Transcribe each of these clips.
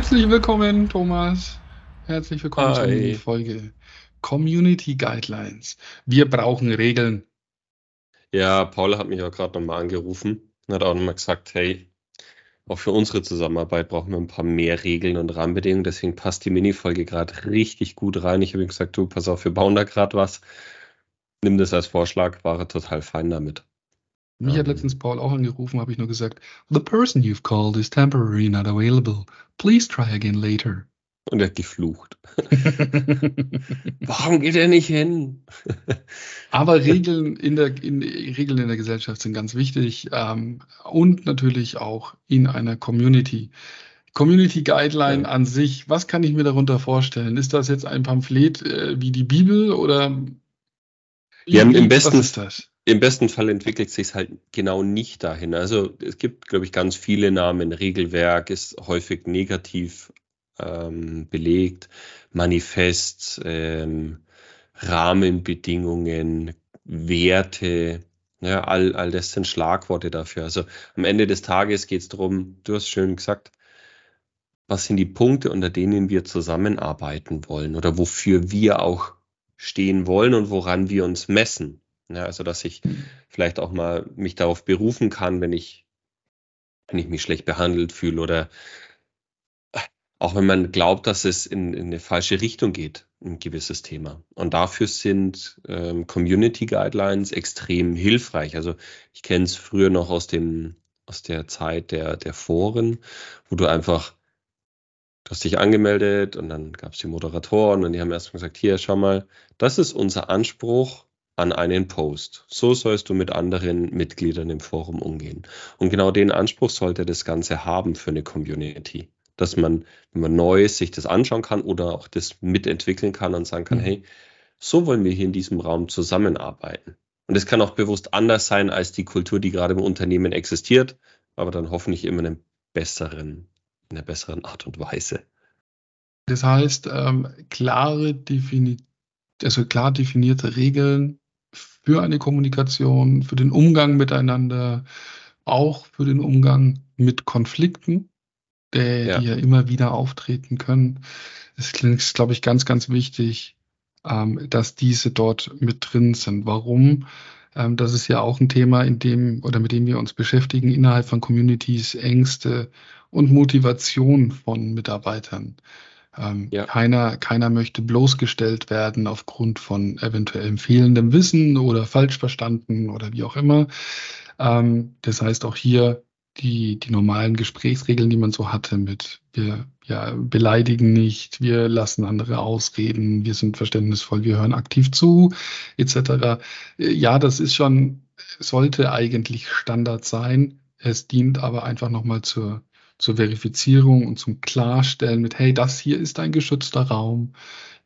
Herzlich willkommen, Thomas. Herzlich willkommen zur Hi. Folge Community Guidelines. Wir brauchen Regeln. Ja, Paul hat mich auch gerade nochmal angerufen und hat auch nochmal gesagt, hey, auch für unsere Zusammenarbeit brauchen wir ein paar mehr Regeln und Rahmenbedingungen. Deswegen passt die Mini-Folge gerade richtig gut rein. Ich habe ihm gesagt, du, pass auf, wir bauen da gerade was. Nimm das als Vorschlag, war er total fein damit. Mich hat Ähm. letztens Paul auch angerufen, habe ich nur gesagt, The person you've called is temporarily not available. Please try again later. Und er hat geflucht. Warum geht er nicht hin? Aber Regeln in der, in, Regeln in der Gesellschaft sind ganz wichtig ähm, und natürlich auch in einer Community. Community Guideline Ja. an sich, was kann ich mir darunter vorstellen? Ist das jetzt ein Pamphlet äh, wie die Bibel oder Ja, im- im was besten- ist das? Im besten Fall entwickelt sich halt genau nicht dahin. Also es gibt, glaube ich, ganz viele Namen. Regelwerk ist häufig negativ ähm, belegt. Manifest, ähm, Rahmenbedingungen, Werte, ja, all, all das sind Schlagworte dafür. Also am Ende des Tages geht es darum, du hast schön gesagt, was sind die Punkte, unter denen wir zusammenarbeiten wollen oder wofür wir auch stehen wollen und woran wir uns messen. Ja, also dass ich vielleicht auch mal mich darauf berufen kann, wenn ich, wenn ich mich schlecht behandelt fühle oder auch wenn man glaubt, dass es in, in eine falsche Richtung geht, ein gewisses Thema. Und dafür sind ähm, Community Guidelines extrem hilfreich. Also ich kenne es früher noch aus dem, aus der Zeit der, der Foren, wo du einfach, du hast dich angemeldet und dann gab es die Moderatoren und die haben erstmal gesagt, hier, schau mal, das ist unser Anspruch an einen Post. So sollst du mit anderen Mitgliedern im Forum umgehen. Und genau den Anspruch sollte das Ganze haben für eine Community. Dass man, wenn man neu ist, sich das anschauen kann oder auch das mitentwickeln kann und sagen kann, Mhm. hey, so wollen wir hier in diesem Raum zusammenarbeiten. Und es kann auch bewusst anders sein als die Kultur, die gerade im Unternehmen existiert, aber dann hoffentlich immer in einem besseren, in einer besseren Art und Weise. Das heißt, ähm, klare defini also klar definierte Regeln für eine Kommunikation, für den Umgang miteinander, auch für den Umgang mit Konflikten, der, Ja. die ja immer wieder auftreten können. Es ist, glaube ich, ganz, ganz wichtig, ähm, dass diese dort mit drin sind. Warum? Ähm, das ist ja auch ein Thema, in dem oder mit dem wir uns beschäftigen innerhalb von Communities, Ängste und Motivation von Mitarbeitern. Ähm, Ja. keiner, keiner möchte bloßgestellt werden aufgrund von eventuell fehlendem Wissen oder falsch verstanden oder wie auch immer. Ähm, das heißt auch hier die, die normalen Gesprächsregeln, die man so hatte mit wir ja, beleidigen nicht, wir lassen andere ausreden, wir sind verständnisvoll, wir hören aktiv zu, etc. Äh, Ja, das ist schon, sollte eigentlich Standard sein. Es dient aber einfach nochmal zur, zur Verifizierung und zum Klarstellen mit, hey, das hier ist ein geschützter Raum.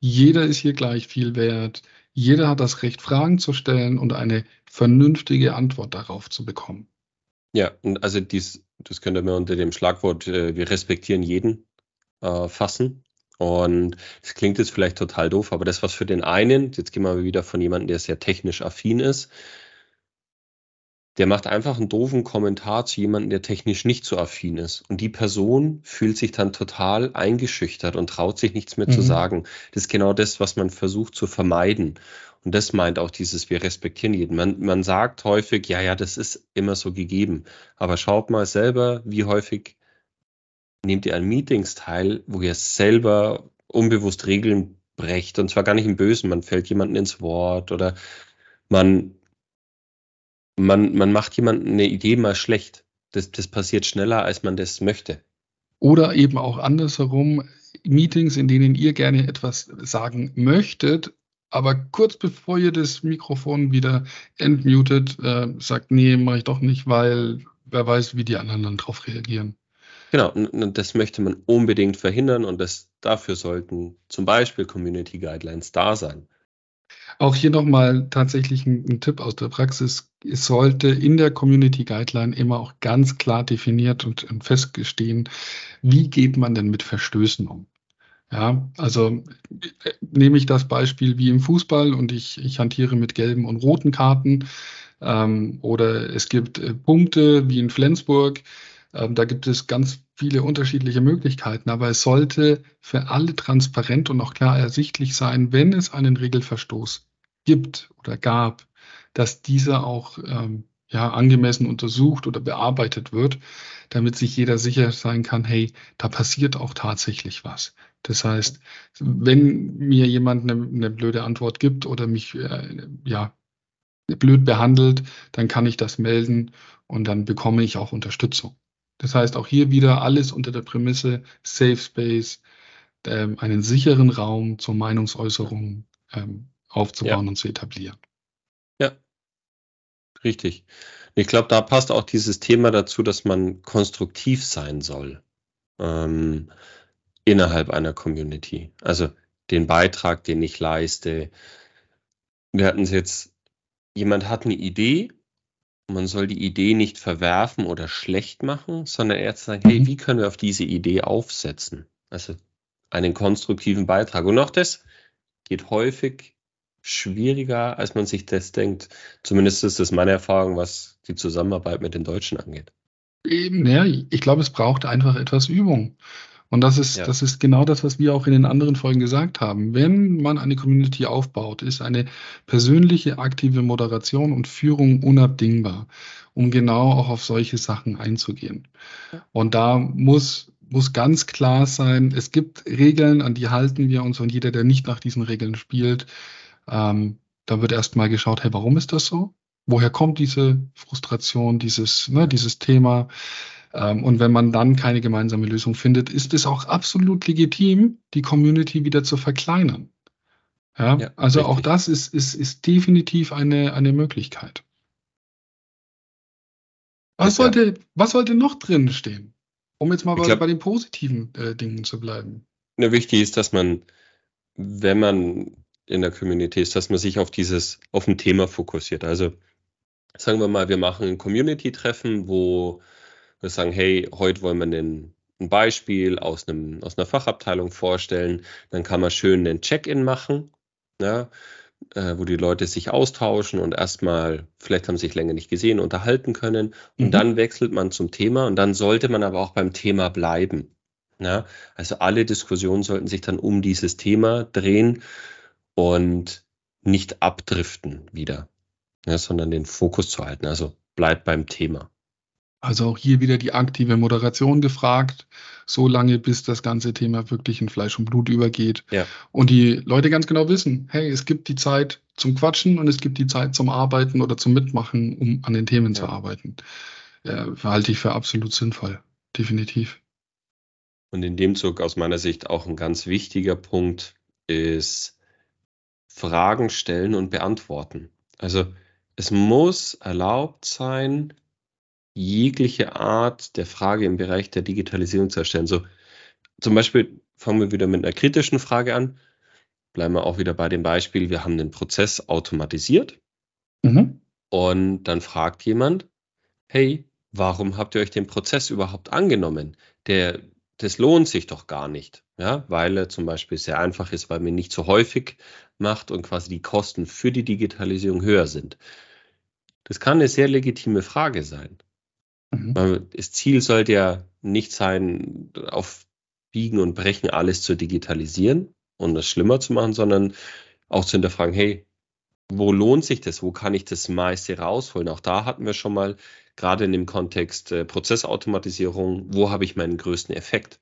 Jeder ist hier gleich viel wert. Jeder hat das Recht, Fragen zu stellen und eine vernünftige Antwort darauf zu bekommen. Ja, und also dies, das könnte man unter dem Schlagwort äh, wir respektieren jeden äh, fassen. Und das klingt jetzt vielleicht total doof, aber das, was für den einen, jetzt gehen wir wieder von jemandem, der sehr technisch affin ist, der macht einfach einen doofen Kommentar zu jemandem, der technisch nicht so affin ist. Und die Person fühlt sich dann total eingeschüchtert und traut sich nichts mehr zu Mhm. sagen. Das ist genau das, was man versucht zu vermeiden. Und das meint auch dieses, wir respektieren jeden. Man, man sagt häufig, ja, ja, das ist immer so gegeben. Aber schaut mal selber, wie häufig nehmt ihr an Meetings teil, wo ihr selber unbewusst Regeln brecht. Und zwar gar nicht im Bösen. Man fällt jemanden ins Wort oder man, man, man macht jemanden eine Idee mal schlecht. Das, das passiert schneller, als man das möchte. Oder eben auch andersherum, Meetings, in denen ihr gerne etwas sagen möchtet, aber kurz bevor ihr das Mikrofon wieder entmutet, äh, sagt, nee, mache ich doch nicht, weil wer weiß, wie die anderen dann drauf reagieren. Genau, und das möchte man unbedingt verhindern und das, dafür sollten zum Beispiel Community Guidelines da sein. Auch hier nochmal tatsächlich ein, ein Tipp aus der Praxis. Es sollte in der Community Guideline immer auch ganz klar definiert und, und festgestehen, wie geht man denn mit Verstößen um? Ja, also äh, nehme ich das Beispiel wie im Fußball und ich, ich hantiere mit gelben und roten Karten. Ähm, oder es gibt äh, Punkte wie in Flensburg. Ähm, da gibt es ganz viele unterschiedliche Möglichkeiten, aber es sollte für alle transparent und auch klar ersichtlich sein, wenn es einen Regelverstoß gibt oder gab, dass dieser auch ähm, ja, angemessen untersucht oder bearbeitet wird, damit sich jeder sicher sein kann, hey, da passiert auch tatsächlich was. Das heißt, wenn mir jemand eine, eine blöde Antwort gibt oder mich äh, ja blöd behandelt, dann kann ich das melden und dann bekomme ich auch Unterstützung. Das heißt, auch hier wieder alles unter der Prämisse Safe Space, ähm, einen sicheren Raum zur Meinungsäußerung ähm, aufzubauen ja. und zu etablieren. Ja, richtig. Ich glaube, da passt auch dieses Thema dazu, dass man konstruktiv sein soll ähm, innerhalb einer Community. Also den Beitrag, den ich leiste. Wir hatten es jetzt, jemand hat eine Idee, man soll die Idee nicht verwerfen oder schlecht machen, sondern eher zu sagen, hey, mhm. wie können wir auf diese Idee aufsetzen? Also einen konstruktiven Beitrag. Und auch das geht häufig schwieriger, als man sich das denkt. Zumindest ist das meine Erfahrung, was die Zusammenarbeit mit den Deutschen angeht. Eben, ja, ich glaube, es braucht einfach etwas Übung. Und das ist, ja. das ist genau das, was wir auch in den anderen Folgen gesagt haben. Wenn man eine Community aufbaut, ist eine persönliche, aktive Moderation und Führung unabdingbar, um genau auch auf solche Sachen einzugehen. Und da muss, muss ganz klar sein, es gibt Regeln, an die halten wir uns und jeder, der nicht nach diesen Regeln spielt, ähm, da wird erstmal geschaut, hey, warum ist das so? Woher kommt diese Frustration, dieses, ne, dieses Thema? Ähm, und wenn man dann keine gemeinsame Lösung findet, ist es auch absolut legitim, die Community wieder zu verkleinern. Ja, ja also richtig. auch das ist, ist, ist definitiv eine, eine Möglichkeit. Was sollte, was sollte noch drin stehen? Um jetzt mal glaub, bei den positiven äh, Dingen zu bleiben. Ne, wichtig ist, dass man, wenn man in der Community ist, dass man sich auf dieses, auf ein Thema fokussiert. Also sagen wir mal, wir machen ein Community-Treffen, wo wir sagen, hey, heute wollen wir einen, ein Beispiel aus, einem, aus einer Fachabteilung vorstellen. Dann kann man schön einen Check-in machen, ja, äh, wo die Leute sich austauschen und erstmal, vielleicht haben sie sich länger nicht gesehen, unterhalten können. Und mhm. dann wechselt man zum Thema und dann sollte man aber auch beim Thema bleiben. Ja, also alle Diskussionen sollten sich dann um dieses Thema drehen und nicht abdriften wieder, ja, sondern den Fokus zu halten. Also bleibt beim Thema. Also auch hier wieder die aktive Moderation gefragt, so lange bis das ganze Thema wirklich in Fleisch und Blut übergeht. Ja. Und die Leute ganz genau wissen, hey, es gibt die Zeit zum Quatschen und es gibt die Zeit zum Arbeiten oder zum Mitmachen, um an den Themen ja. zu arbeiten. Ja, halte ich für absolut sinnvoll, definitiv. Und in dem Zug aus meiner Sicht auch ein ganz wichtiger Punkt ist, Fragen stellen und beantworten. Also es muss erlaubt sein, jegliche Art der Frage im Bereich der Digitalisierung zu erstellen. So zum Beispiel fangen wir wieder mit einer kritischen Frage an. Bleiben wir auch wieder bei dem Beispiel, wir haben den Prozess automatisiert mhm. und dann fragt jemand, hey, warum habt ihr euch den Prozess überhaupt angenommen? Der, das lohnt sich doch gar nicht ja, weil er zum Beispiel sehr einfach ist, weil man nicht so häufig macht und quasi die Kosten für die Digitalisierung höher sind. Das kann eine sehr legitime Frage sein. Mhm. Das Ziel sollte ja nicht sein, auf Biegen und Brechen alles zu digitalisieren und das schlimmer zu machen, sondern auch zu hinterfragen, hey, wo lohnt sich das? Wo kann ich das meiste rausholen? Auch da hatten wir schon mal, gerade in dem Kontext äh, Prozessautomatisierung, wo habe ich meinen größten Effekt?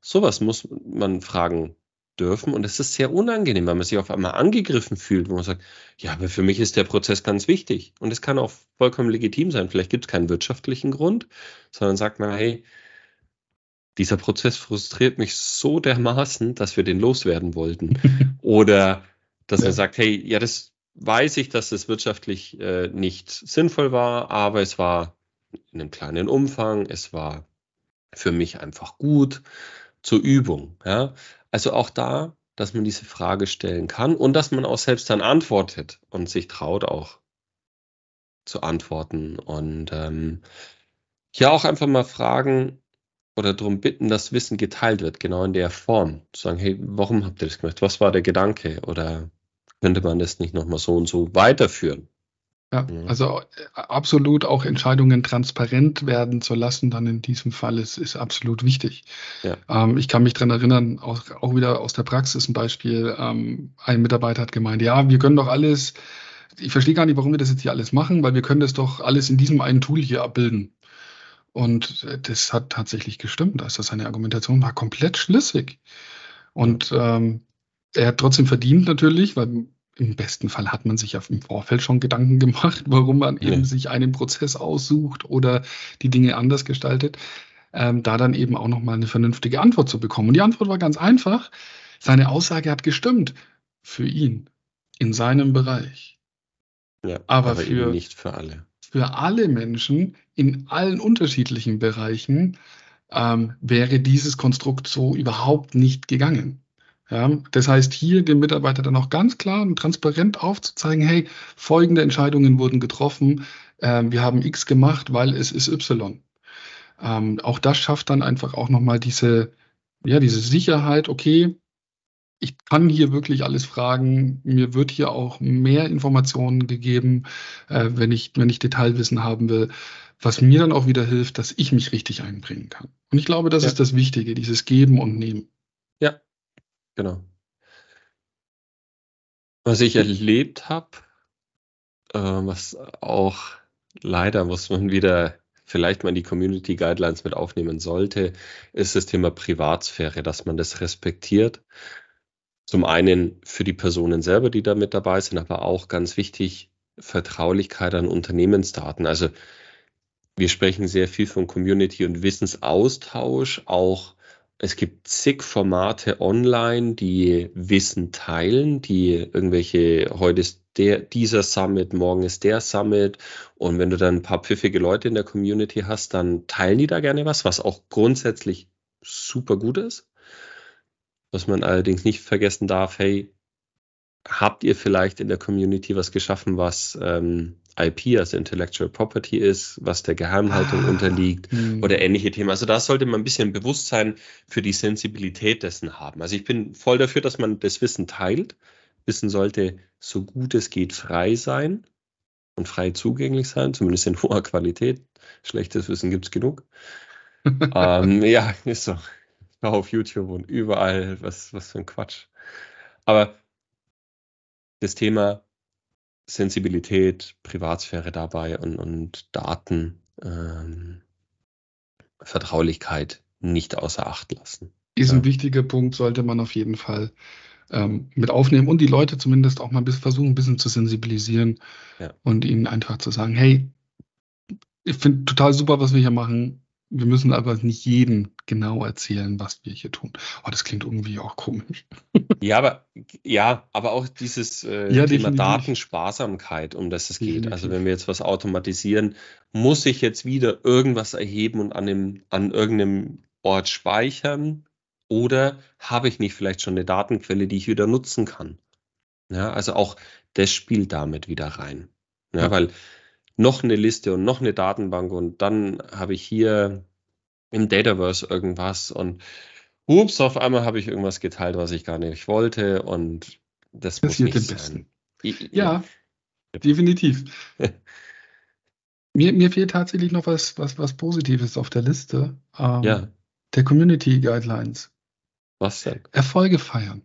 Sowas muss man fragen dürfen. Und es ist sehr unangenehm, weil man sich auf einmal angegriffen fühlt, wo man sagt, ja, aber für mich ist der Prozess ganz wichtig. Und es kann auch vollkommen legitim sein. Vielleicht gibt es keinen wirtschaftlichen Grund, sondern sagt man, hey, dieser Prozess frustriert mich so dermaßen, dass wir den loswerden wollten. Oder dass ja. er sagt, hey, ja, das weiß ich, dass es wirtschaftlich äh, nicht sinnvoll war, aber es war in einem kleinen Umfang, es war für mich einfach gut zur Übung. Ja? Also auch da, dass man diese Frage stellen kann und dass man auch selbst dann antwortet und sich traut auch zu antworten. Und ähm, ja auch einfach mal fragen oder darum bitten, dass Wissen geteilt wird, genau in der Form. Zu sagen, hey, warum habt ihr das gemacht? Was war der Gedanke? Oder könnte man das nicht nochmal so und so weiterführen? Ja, also äh, absolut auch Entscheidungen transparent werden zu lassen, dann in diesem Fall ist, ist absolut wichtig. Ja. Ähm, ich kann mich dran erinnern, auch, auch wieder aus der Praxis ein Beispiel. Ähm, ein Mitarbeiter hat gemeint, ja, wir können doch alles, ich verstehe gar nicht, warum wir das jetzt hier alles machen, weil wir können das doch alles in diesem einen Tool hier abbilden. Und äh, das hat tatsächlich gestimmt. Also seine Argumentation war komplett schlüssig. Und ähm, er hat trotzdem verdient natürlich, weil im besten Fall hat man sich ja im Vorfeld schon Gedanken gemacht, warum man ja. eben sich einen Prozess aussucht oder die Dinge anders gestaltet, ähm, da dann eben auch nochmal eine vernünftige Antwort zu bekommen. Und die Antwort war ganz einfach. Seine Aussage hat gestimmt für ihn in seinem Bereich. Ja, aber, aber für, nicht für alle. Für alle Menschen in allen unterschiedlichen Bereichen ähm, wäre dieses Konstrukt so überhaupt nicht gegangen. Ja, das heißt, hier dem Mitarbeiter dann auch ganz klar und transparent aufzuzeigen, hey, folgende Entscheidungen wurden getroffen, ähm, wir haben X gemacht, weil es ist Y. Ähm, auch das schafft dann einfach auch nochmal diese, ja, diese Sicherheit, okay, ich kann hier wirklich alles fragen, mir wird hier auch mehr Informationen gegeben, äh, wenn, ich, wenn ich Detailwissen haben will, was mir dann auch wieder hilft, dass ich mich richtig einbringen kann. Und ich glaube, das ja. ist das Wichtige, dieses Geben und Nehmen. Genau. Was ich erlebt habe, äh, was auch leider muss man wieder vielleicht mal in die Community Guidelines mit aufnehmen sollte, ist das Thema Privatsphäre, dass man das respektiert. Zum einen für die Personen selber, die da mit dabei sind, aber auch ganz wichtig, Vertraulichkeit an Unternehmensdaten. Also wir sprechen sehr viel von Community und Wissensaustausch, auch es gibt zig Formate online, die Wissen teilen, die irgendwelche, heute ist der, dieser Summit, morgen ist der Summit. Und wenn du dann ein paar pfiffige Leute in der Community hast, dann teilen die da gerne was, was auch grundsätzlich super gut ist. Was man allerdings nicht vergessen darf, hey, habt ihr vielleicht in der Community was geschaffen, was ähm, IP, also Intellectual Property ist, was der Geheimhaltung ah, unterliegt mh. oder ähnliche Themen. Also da sollte man ein bisschen Bewusstsein für die Sensibilität dessen haben. Also ich bin voll dafür, dass man das Wissen teilt. Wissen sollte so gut es geht frei sein und frei zugänglich sein, zumindest in hoher Qualität. Schlechtes Wissen gibt's genug. ähm, ja, ist so. Auf YouTube und überall, was, was für ein Quatsch. Aber das Thema Sensibilität, Privatsphäre dabei und, und Daten, ähm, Vertraulichkeit nicht außer Acht lassen. Ein ja. wichtiger Punkt, sollte man auf jeden Fall ähm, mit aufnehmen und die Leute zumindest auch mal versuchen, ein bisschen zu sensibilisieren ja. und ihnen einfach zu sagen, hey, ich finde total super, was wir hier machen wir müssen aber nicht jedem genau erzählen, was wir hier tun. Oh, das klingt irgendwie auch komisch. Ja, aber ja, aber auch dieses äh, ja, Thema Datensparsamkeit, um das es geht. Also wenn wir jetzt was automatisieren, muss ich jetzt wieder irgendwas erheben und an, dem, an irgendeinem Ort speichern oder habe ich nicht vielleicht schon eine Datenquelle, die ich wieder nutzen kann? Ja, also auch das spielt damit wieder rein. Ja, ja. weil noch eine Liste und noch eine Datenbank und dann habe ich hier im Dataverse irgendwas und ups, auf einmal habe ich irgendwas geteilt, was ich gar nicht wollte und das, das muss nicht sein. Ja, ja, definitiv. mir, mir fehlt tatsächlich noch was, was, was Positives auf der Liste. Ähm, ja. Der Community Guidelines. Was denn? Erfolge feiern.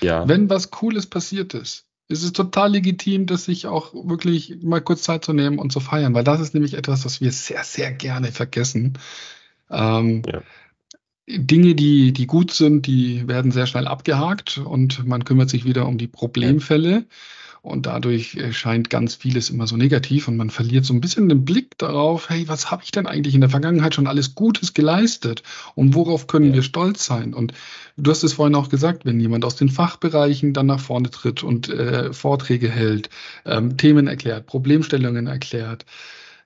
Ja. Wenn was Cooles passiert ist, es ist total legitim, das sich auch wirklich mal kurz Zeit zu nehmen und zu feiern, weil das ist nämlich etwas, was wir sehr, sehr gerne vergessen. Ähm, ja. Dinge, die, die gut sind, die werden sehr schnell abgehakt und man kümmert sich wieder um die Problemfälle. Ja. Und dadurch äh, scheint ganz vieles immer so negativ und man verliert so ein bisschen den Blick darauf, hey, was habe ich denn eigentlich in der Vergangenheit schon alles Gutes geleistet und worauf können ja. wir stolz sein? Und du hast es vorhin auch gesagt, wenn jemand aus den Fachbereichen dann nach vorne tritt und äh, Vorträge hält, ähm, Themen erklärt, Problemstellungen erklärt,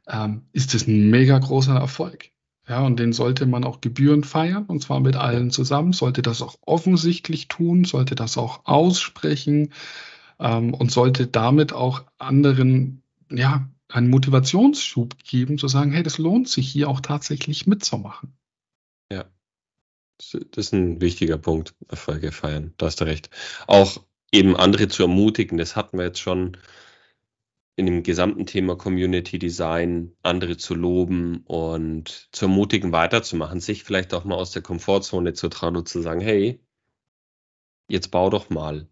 ähm, ist das ein mega großer Erfolg. Ja, und den sollte man auch gebührend feiern, und zwar mit allen zusammen, sollte das auch offensichtlich tun, sollte das auch aussprechen ähm, und sollte damit auch anderen, ja, einen Motivationsschub geben, zu sagen, hey, das lohnt sich hier auch tatsächlich mitzumachen. Ja, das ist ein wichtiger Punkt, Erfolge feiern, da hast du recht. Auch eben andere zu ermutigen, das hatten wir jetzt schon in dem gesamten Thema Community Design andere zu loben und zu ermutigen, weiterzumachen, sich vielleicht auch mal aus der Komfortzone zu trauen und zu sagen, hey, jetzt bau doch mal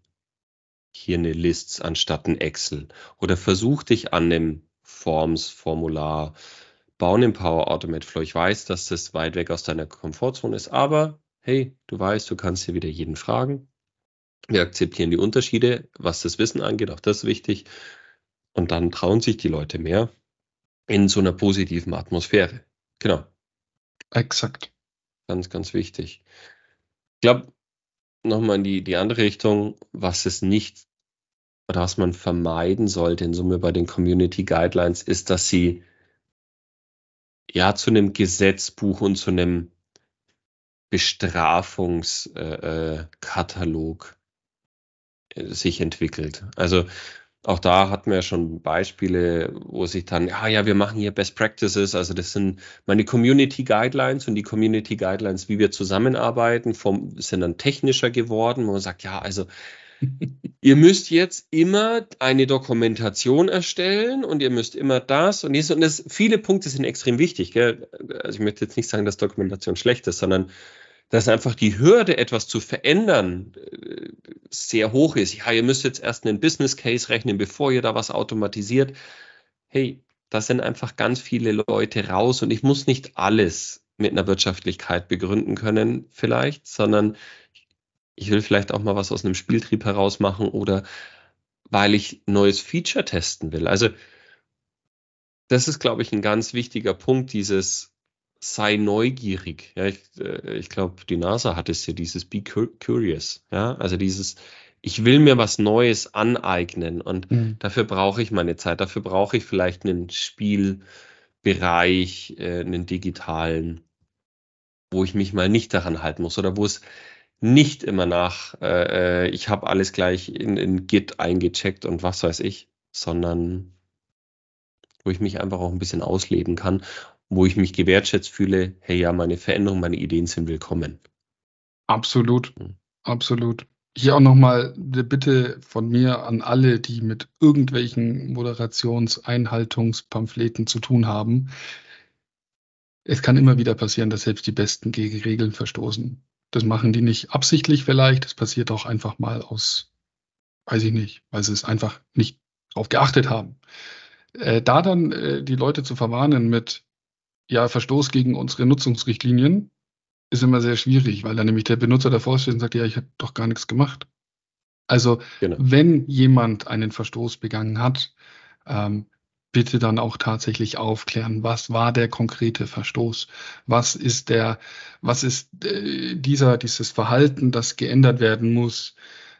hier eine List anstatt ein Excel oder versuch dich an einem Forms-Formular, bauen im Power Automate Flow. Ich weiß, dass das weit weg aus deiner Komfortzone ist, aber hey, du weißt, du kannst hier wieder jeden fragen. Wir akzeptieren die Unterschiede, was das Wissen angeht, auch das ist wichtig. Und dann trauen sich die Leute mehr in so einer positiven Atmosphäre. Genau. Exakt. Ganz, ganz wichtig. Ich glaube, nochmal in die, die andere Richtung, was es nicht oder was man vermeiden sollte in Summe bei den Community Guidelines, ist, dass sie ja zu einem Gesetzbuch und zu einem Bestrafungskatalog äh, äh, sich entwickelt. Also auch da hatten wir schon Beispiele, wo sich dann, ja, ja, wir machen hier Best Practices, also das sind meine Community Guidelines und die Community Guidelines, wie wir zusammenarbeiten, vom, sind dann technischer geworden, wo man sagt, ja, also ihr müsst jetzt immer eine Dokumentation erstellen und ihr müsst immer das und dies und das. Viele Punkte sind extrem wichtig. Gell? Also ich möchte jetzt nicht sagen, dass Dokumentation schlecht ist, sondern dass einfach die Hürde, etwas zu verändern, äh, sehr hoch ist. Ja, ihr müsst jetzt erst einen Business Case rechnen, bevor ihr da was automatisiert. Hey, da sind einfach ganz viele Leute raus und ich muss nicht alles mit einer Wirtschaftlichkeit begründen können, vielleicht, sondern ich will vielleicht auch mal was aus einem Spieltrieb heraus machen oder weil ich neues Feature testen will. Also, das ist, glaube ich, ein ganz wichtiger Punkt, dieses sei neugierig. Ja, ich, äh, ich glaube, die NASA hat es ja dieses Be Curious. Ja, also dieses, ich will mir was Neues aneignen und mhm. dafür brauche ich meine Zeit. Dafür brauche ich vielleicht einen Spielbereich, äh, einen digitalen, wo ich mich mal nicht daran halten muss oder wo es nicht immer nach, äh, äh ich habe alles gleich in, in Git eingecheckt und was weiß ich, sondern wo ich mich einfach auch ein bisschen ausleben kann wo ich mich gewertschätzt fühle, hey ja, meine Veränderung, meine Ideen sind willkommen. Absolut, mhm. absolut. Hier auch nochmal eine Bitte von mir an alle, die mit irgendwelchen Moderationseinhaltungspamphlet zu tun haben. Es kann immer wieder passieren, dass selbst die Besten gegen Regeln verstoßen. Das machen die nicht absichtlich vielleicht, das passiert auch einfach mal aus, weiß ich nicht, weil sie es einfach nicht drauf geachtet haben. Äh, da dann äh, die Leute zu verwarnen mit, ja, Verstoß gegen unsere Nutzungsrichtlinien ist immer sehr schwierig, weil dann nämlich der Benutzer davor steht und sagt, ja, ich habe doch gar nichts gemacht. Also genau. wenn jemand einen Verstoß begangen hat, ähm, bitte dann auch tatsächlich aufklären, was war der konkrete Verstoß? Was ist der, was ist äh, dieser, dieses Verhalten, das geändert werden muss?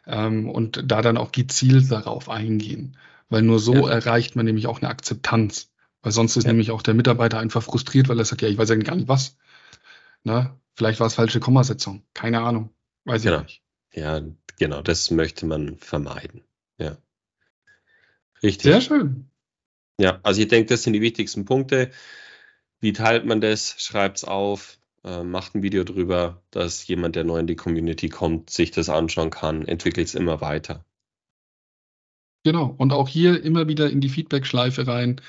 Ähm, und da dann auch gezielt darauf eingehen. Weil nur so ja. erreicht man nämlich auch eine Akzeptanz. Weil sonst ist ja. nämlich auch der Mitarbeiter einfach frustriert, weil er sagt, ja, ich weiß ja gar nicht was. Na, vielleicht war es falsche Kommasetzung. Keine Ahnung. Weiß genau. ich nicht. Ja, genau, das möchte man vermeiden. Ja. Richtig. Sehr schön. Ja, also ich denke, das sind die wichtigsten Punkte. Wie teilt man das? Schreibt es auf, äh, macht ein Video drüber, dass jemand, der neu in die Community kommt, sich das anschauen kann, entwickelt es immer weiter. Genau. Und auch hier immer wieder in die Feedback-Schleife rein.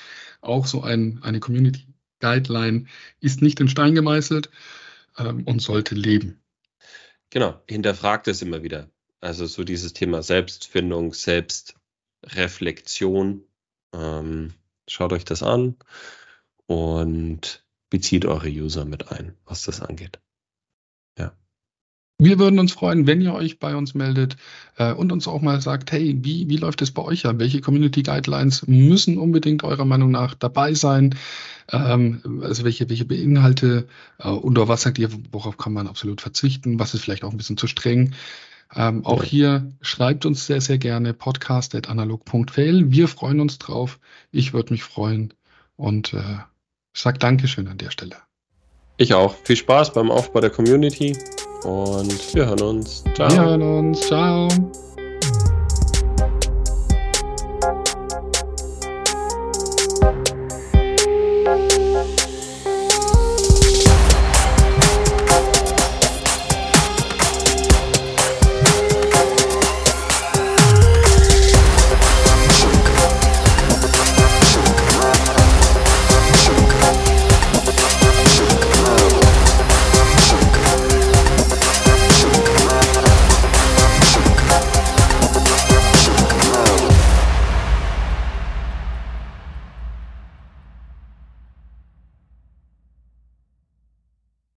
Auch so ein, eine Community Guideline ist nicht in Stein gemeißelt ähm, und sollte leben. Genau. Hinterfragt es immer wieder. Also so dieses Thema Selbstfindung, Selbstreflexion. Ähm, schaut euch das an und bezieht eure User mit ein, was das angeht. Wir würden uns freuen, wenn ihr euch bei uns meldet äh, und uns auch mal sagt, hey, wie, wie läuft es bei euch ab? Welche Community Guidelines müssen unbedingt eurer Meinung nach dabei sein? Ähm, also welche, welche Beinhalte äh, und was sagt ihr, worauf kann man absolut verzichten? Was ist vielleicht auch ein bisschen zu streng? Ähm, auch hier schreibt uns sehr, sehr gerne podcast.analog.fail. Wir freuen uns drauf. Ich würde mich freuen und äh, sag Dankeschön an der Stelle. Ich auch. Viel Spaß beim Aufbau der Community und wir hören uns. Ciao. Wir hören uns. Ciao.